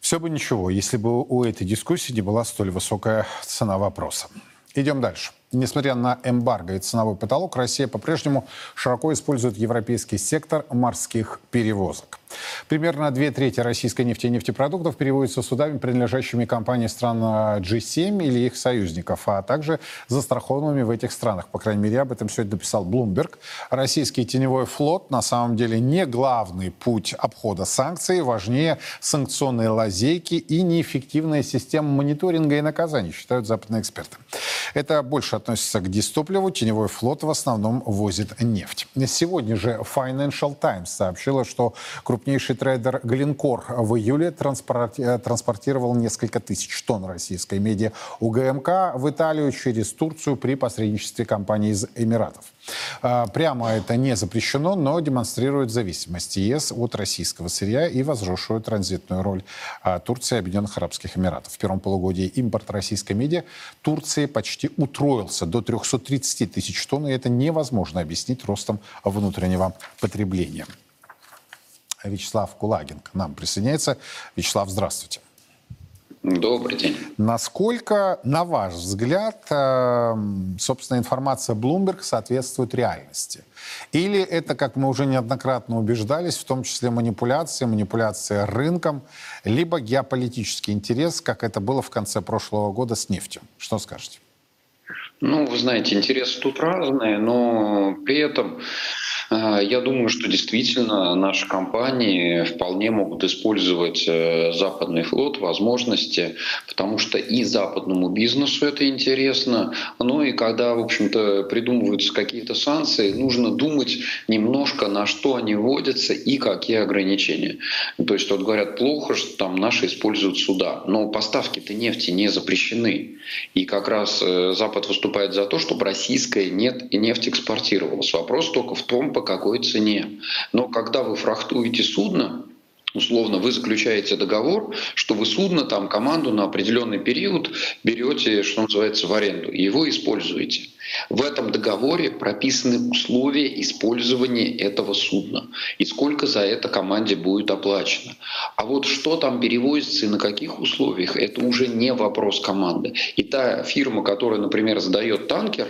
Все бы ничего, если бы у этой дискуссии не была столь высокая цена вопроса. Идем дальше. Несмотря на эмбарго и ценовой потолок, Россия по-прежнему широко использует европейский сектор морских перевозок. Примерно две трети российской нефти и нефтепродуктов переводятся судами, принадлежащими компании стран G7 или их союзников, а также застрахованными в этих странах. По крайней мере, об этом сегодня написал Bloomberg. Российский теневой флот на самом деле не главный путь обхода санкций, важнее санкционные лазейки и неэффективная система мониторинга и наказаний, считают западные эксперты. Это больше относится к дистопливу. Теневой флот в основном возит нефть. Сегодня же Financial Times сообщила, что крупнейший трейдер Глинкор в июле транспортировал несколько тысяч тонн российской меди УГМК в Италию через Турцию при посредничестве компании из Эмиратов. А, прямо это не запрещено, но демонстрирует зависимость ЕС от российского сырья и возросшую транзитную роль а, Турции и Объединенных Арабских Эмиратов. В первом полугодии импорт российской меди Турции почти утроился до 330 тысяч тонн, и это невозможно объяснить ростом внутреннего потребления. Вячеслав Кулагин к нам присоединяется. Вячеслав, здравствуйте. Добрый день. Насколько, на ваш взгляд, эм, собственно, информация Bloomberg соответствует реальности? Или это, как мы уже неоднократно убеждались, в том числе манипуляция, манипуляция рынком, либо геополитический интерес, как это было в конце прошлого года с нефтью? Что скажете? Ну, вы знаете, интересы тут разные, но при этом я думаю, что действительно наши компании вполне могут использовать э, западный флот, возможности, потому что и западному бизнесу это интересно, но и когда, в общем-то, придумываются какие-то санкции, нужно думать немножко, на что они вводятся и какие ограничения. То есть вот говорят плохо, что там наши используют суда, но поставки-то нефти не запрещены. И как раз э, Запад выступает за то, чтобы российская нет нефть экспортировалась. Вопрос только в том, по какой цене. Но когда вы фрахтуете судно, условно вы заключаете договор, что вы судно, там команду на определенный период берете, что называется, в аренду, и его используете. В этом договоре прописаны условия использования этого судна и сколько за это команде будет оплачено. А вот что там перевозится и на каких условиях, это уже не вопрос команды. И та фирма, которая, например, сдает танкер,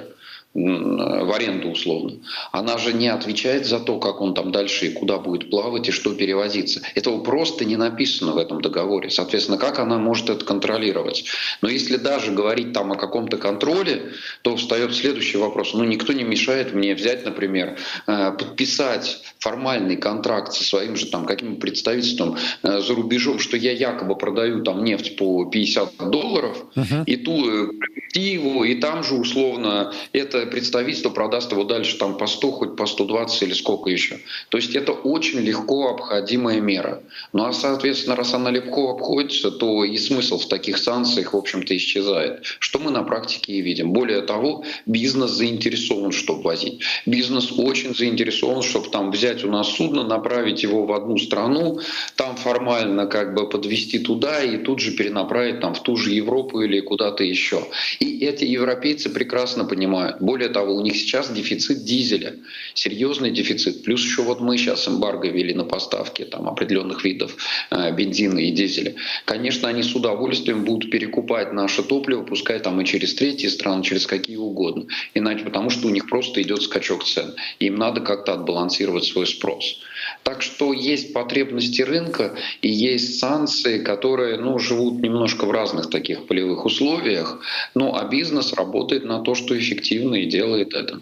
в аренду условно, она же не отвечает за то, как он там дальше и куда будет плавать и что перевозиться. Этого просто не написано в этом договоре. Соответственно, как она может это контролировать? Но если даже говорить там о каком-то контроле, то встает следующий вопрос. Ну, никто не мешает мне взять, например, э, подписать формальный контракт со своим же там каким представительством э, за рубежом, что я якобы продаю там нефть по 50 долларов, uh-huh. и ту э, его, и там же условно это представительство продаст его дальше там по 100, хоть по 120 или сколько еще. То есть это очень легко обходимая мера. Ну а, соответственно, раз она легко обходится, то и смысл в таких санкциях, в общем-то, исчезает. Что мы на практике и видим. Более того, бизнес заинтересован, чтобы возить. Бизнес очень заинтересован, чтобы там взять у нас судно, направить его в одну страну, там формально как бы подвести туда и тут же перенаправить там в ту же Европу или куда-то еще. И эти европейцы прекрасно понимают. Более того, у них сейчас дефицит дизеля, серьезный дефицит. Плюс еще вот мы сейчас эмбарго ввели на поставки там, определенных видов э, бензина и дизеля. Конечно, они с удовольствием будут перекупать наше топливо, пускай там и через третьи страны, через какие угодно. Иначе потому, что у них просто идет скачок цен. Им надо как-то отбалансировать свой спрос. Так что есть потребности рынка и есть санкции, которые ну, живут немножко в разных таких полевых условиях, ну а бизнес работает на то, что эффективно и делает это.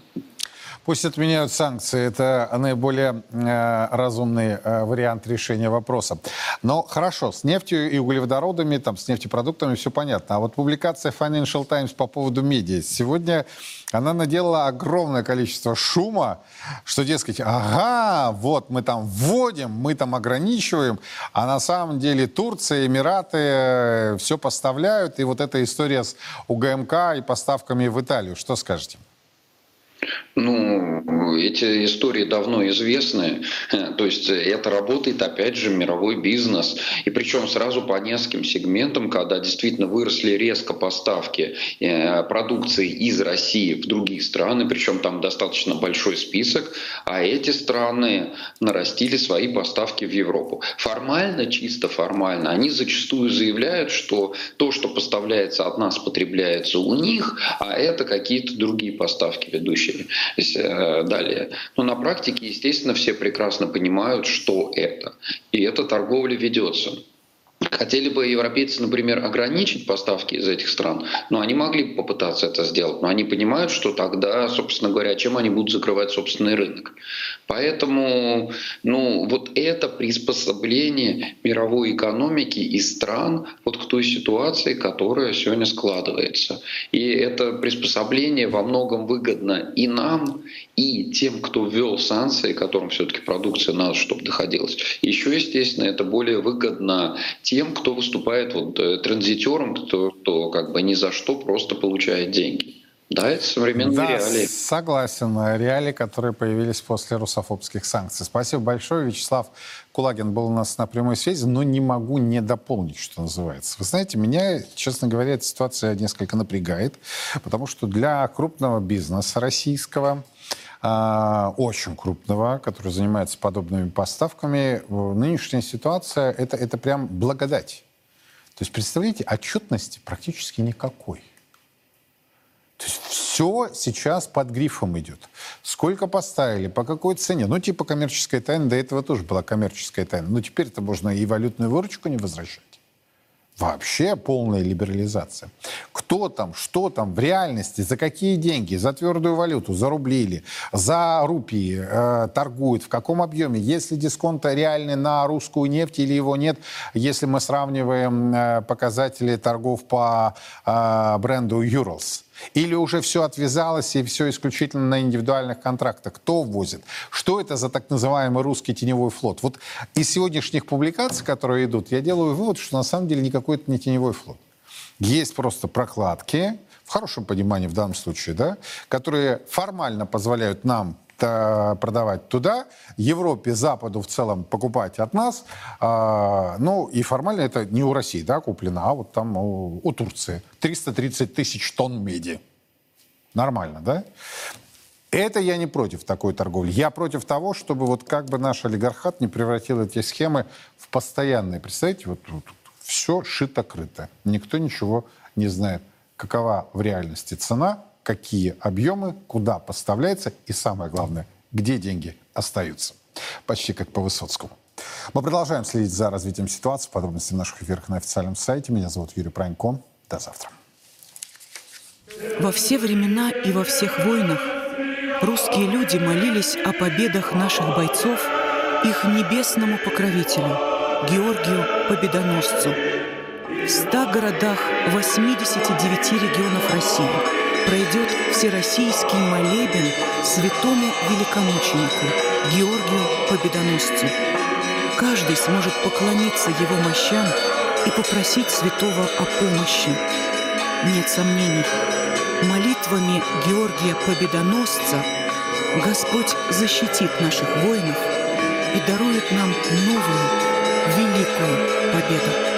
Пусть отменяют санкции, это наиболее э, разумный э, вариант решения вопроса. Но хорошо, с нефтью и углеводородами, там, с нефтепродуктами все понятно. А вот публикация Financial Times по поводу медиа сегодня, она наделала огромное количество шума, что, дескать, ага, вот мы там вводим, мы там ограничиваем, а на самом деле Турция, Эмираты э, все поставляют, и вот эта история с УГМК и поставками в Италию. Что скажете? Ну, эти истории давно известны. (laughs) То есть это работает, опять же, мировой бизнес. И причем сразу по нескольким сегментам, когда действительно выросли резко поставки э, продукции из России в другие страны, причем там достаточно большой список, а эти страны нарастили свои поставки в Европу. Формально, чисто формально, они зачастую заявляют, что то, что поставляется от нас, потребляется у них, а это какие-то другие поставки ведущие. Э, далее. Но на практике, естественно, все прекрасно понимают, что это. И эта торговля ведется. Хотели бы европейцы, например, ограничить поставки из этих стран, но они могли бы попытаться это сделать, но они понимают, что тогда, собственно говоря, чем они будут закрывать собственный рынок. Поэтому ну, вот это приспособление мировой экономики и стран вот к той ситуации, которая сегодня складывается. И это приспособление во многом выгодно и нам, и тем, кто ввел санкции, которым все-таки продукция надо, чтобы доходилась. Еще, естественно, это более выгодно тем, кто выступает вот э, транзитером, кто, кто как бы ни за что просто получает деньги. Да, это современные да, реалии. согласен. Реалии, которые появились после русофобских санкций. Спасибо большое. Вячеслав Кулагин был у нас на прямой связи, но не могу не дополнить, что называется. Вы знаете, меня, честно говоря, эта ситуация несколько напрягает, потому что для крупного бизнеса российского, а, очень крупного, который занимается подобными поставками, нынешняя ситуация это, это прям благодать. То есть, представляете, отчетности практически никакой. То есть все сейчас под грифом идет. Сколько поставили, по какой цене. Ну, типа коммерческая тайна, до этого тоже была коммерческая тайна. Но теперь это можно и валютную выручку не возвращать. Вообще полная либерализация. Кто там, что там в реальности, за какие деньги, за твердую валюту, за рубли или за рупии э, торгуют, в каком объеме, если дисконт реальный на русскую нефть или его нет, если мы сравниваем э, показатели торгов по э, бренду Urals. Или уже все отвязалось и все исключительно на индивидуальных контрактах? Кто ввозит? Что это за так называемый русский теневой флот? Вот из сегодняшних публикаций, которые идут, я делаю вывод, что на самом деле никакой это не теневой флот. Есть просто прокладки, в хорошем понимании в данном случае, да, которые формально позволяют нам продавать туда, Европе, Западу в целом покупать от нас. А, ну, и формально это не у России, да, куплено, а вот там у, у Турции. 330 тысяч тонн меди. Нормально, да? Это я не против такой торговли. Я против того, чтобы вот как бы наш олигархат не превратил эти схемы в постоянные. Представляете, вот, вот все шито-крыто. Никто ничего не знает, какова в реальности цена, какие объемы, куда поставляется и, самое главное, где деньги остаются. Почти как по Высоцкому. Мы продолжаем следить за развитием ситуации. Подробности в наших эфирах на официальном сайте. Меня зовут Юрий Пронько. До завтра. Во все времена и во всех войнах русские люди молились о победах наших бойцов их небесному покровителю, Георгию Победоносцу. В ста городах 89 регионов России – пройдет всероссийский молебен святому великомученику Георгию Победоносцу. Каждый сможет поклониться его мощам и попросить святого о помощи. Нет сомнений, молитвами Георгия Победоносца Господь защитит наших воинов и дарует нам новую, великую победу.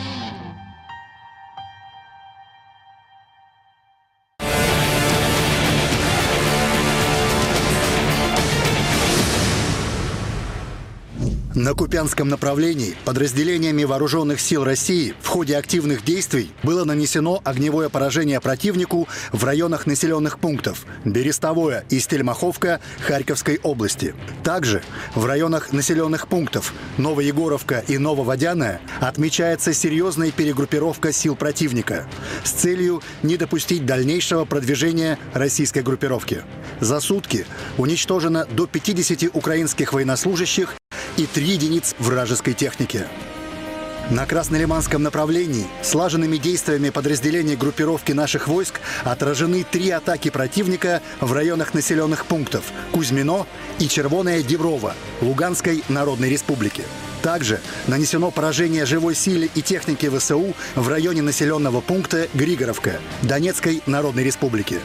На Купянском направлении подразделениями вооруженных сил России в ходе активных действий было нанесено огневое поражение противнику в районах населенных пунктов Берестовое и Стельмаховка Харьковской области. Также в районах населенных пунктов Новоегоровка и Нововодяная отмечается серьезная перегруппировка сил противника с целью не допустить дальнейшего продвижения российской группировки. За сутки уничтожено до 50 украинских военнослужащих и три единиц вражеской техники. На Краснолиманском направлении слаженными действиями подразделений группировки наших войск отражены три атаки противника в районах населенных пунктов Кузьмино и Червоная Деброва Луганской Народной Республики. Также нанесено поражение живой силе и техники ВСУ в районе населенного пункта Григоровка Донецкой Народной Республики.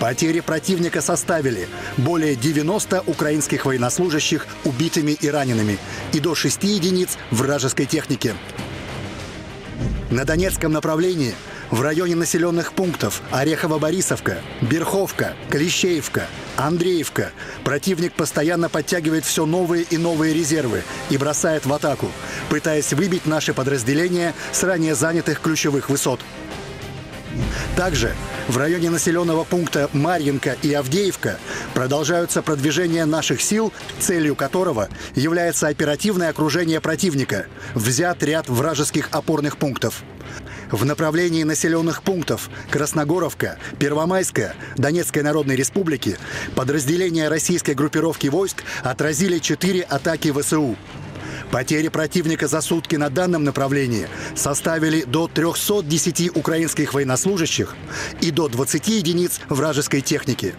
Потери противника составили более 90 украинских военнослужащих убитыми и ранеными и до 6 единиц вражеской техники. На Донецком направлении в районе населенных пунктов Орехово-Борисовка, Берховка, Клещеевка, Андреевка противник постоянно подтягивает все новые и новые резервы и бросает в атаку, пытаясь выбить наши подразделения с ранее занятых ключевых высот. Также в районе населенного пункта Марьинка и Авдеевка продолжаются продвижения наших сил, целью которого является оперативное окружение противника. Взят ряд вражеских опорных пунктов. В направлении населенных пунктов Красногоровка, Первомайская, Донецкой Народной Республики подразделения российской группировки войск отразили четыре атаки ВСУ. Потери противника за сутки на данном направлении составили до 310 украинских военнослужащих и до 20 единиц вражеской техники.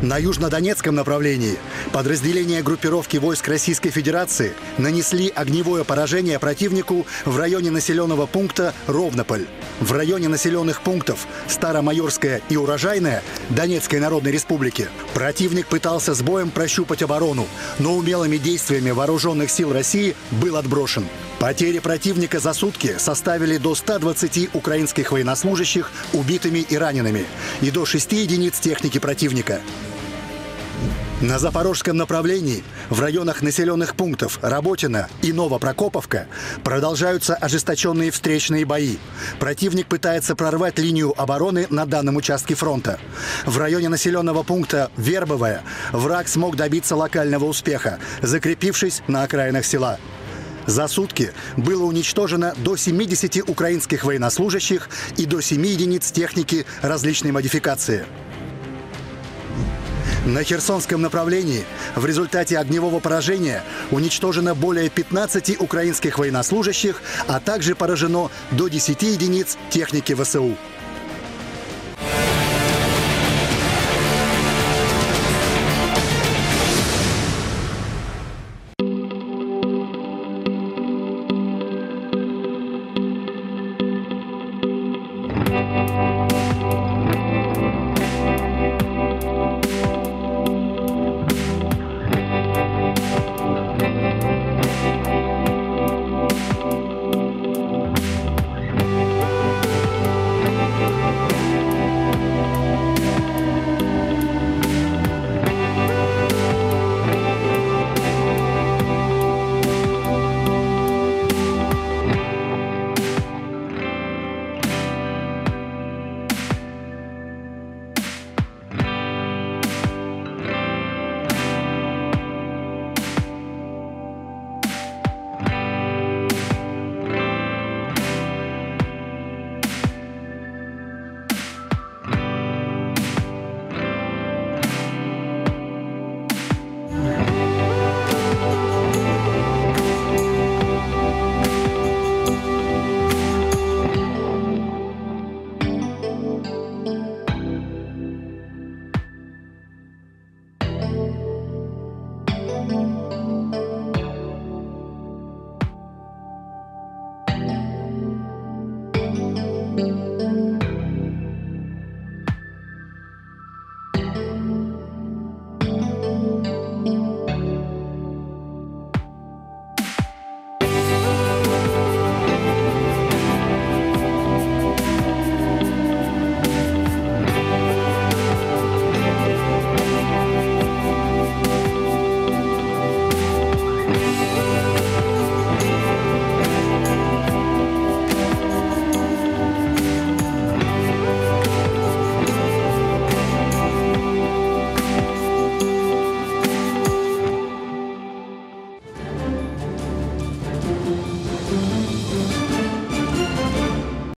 На южнодонецком направлении подразделения группировки войск Российской Федерации нанесли огневое поражение противнику в районе населенного пункта Ровнополь. В районе населенных пунктов Старомайорская и Урожайная Донецкой Народной Республики противник пытался с боем прощупать оборону, но умелыми действиями вооруженных сил России был отброшен. Потери противника за сутки составили до 120 украинских военнослужащих убитыми и ранеными и до 6 единиц техники противника. На запорожском направлении в районах населенных пунктов Работина и Новопрокоповка продолжаются ожесточенные встречные бои. Противник пытается прорвать линию обороны на данном участке фронта. В районе населенного пункта Вербовая враг смог добиться локального успеха, закрепившись на окраинах села. За сутки было уничтожено до 70 украинских военнослужащих и до 7 единиц техники различной модификации. На Херсонском направлении в результате огневого поражения уничтожено более 15 украинских военнослужащих, а также поражено до 10 единиц техники ВСУ.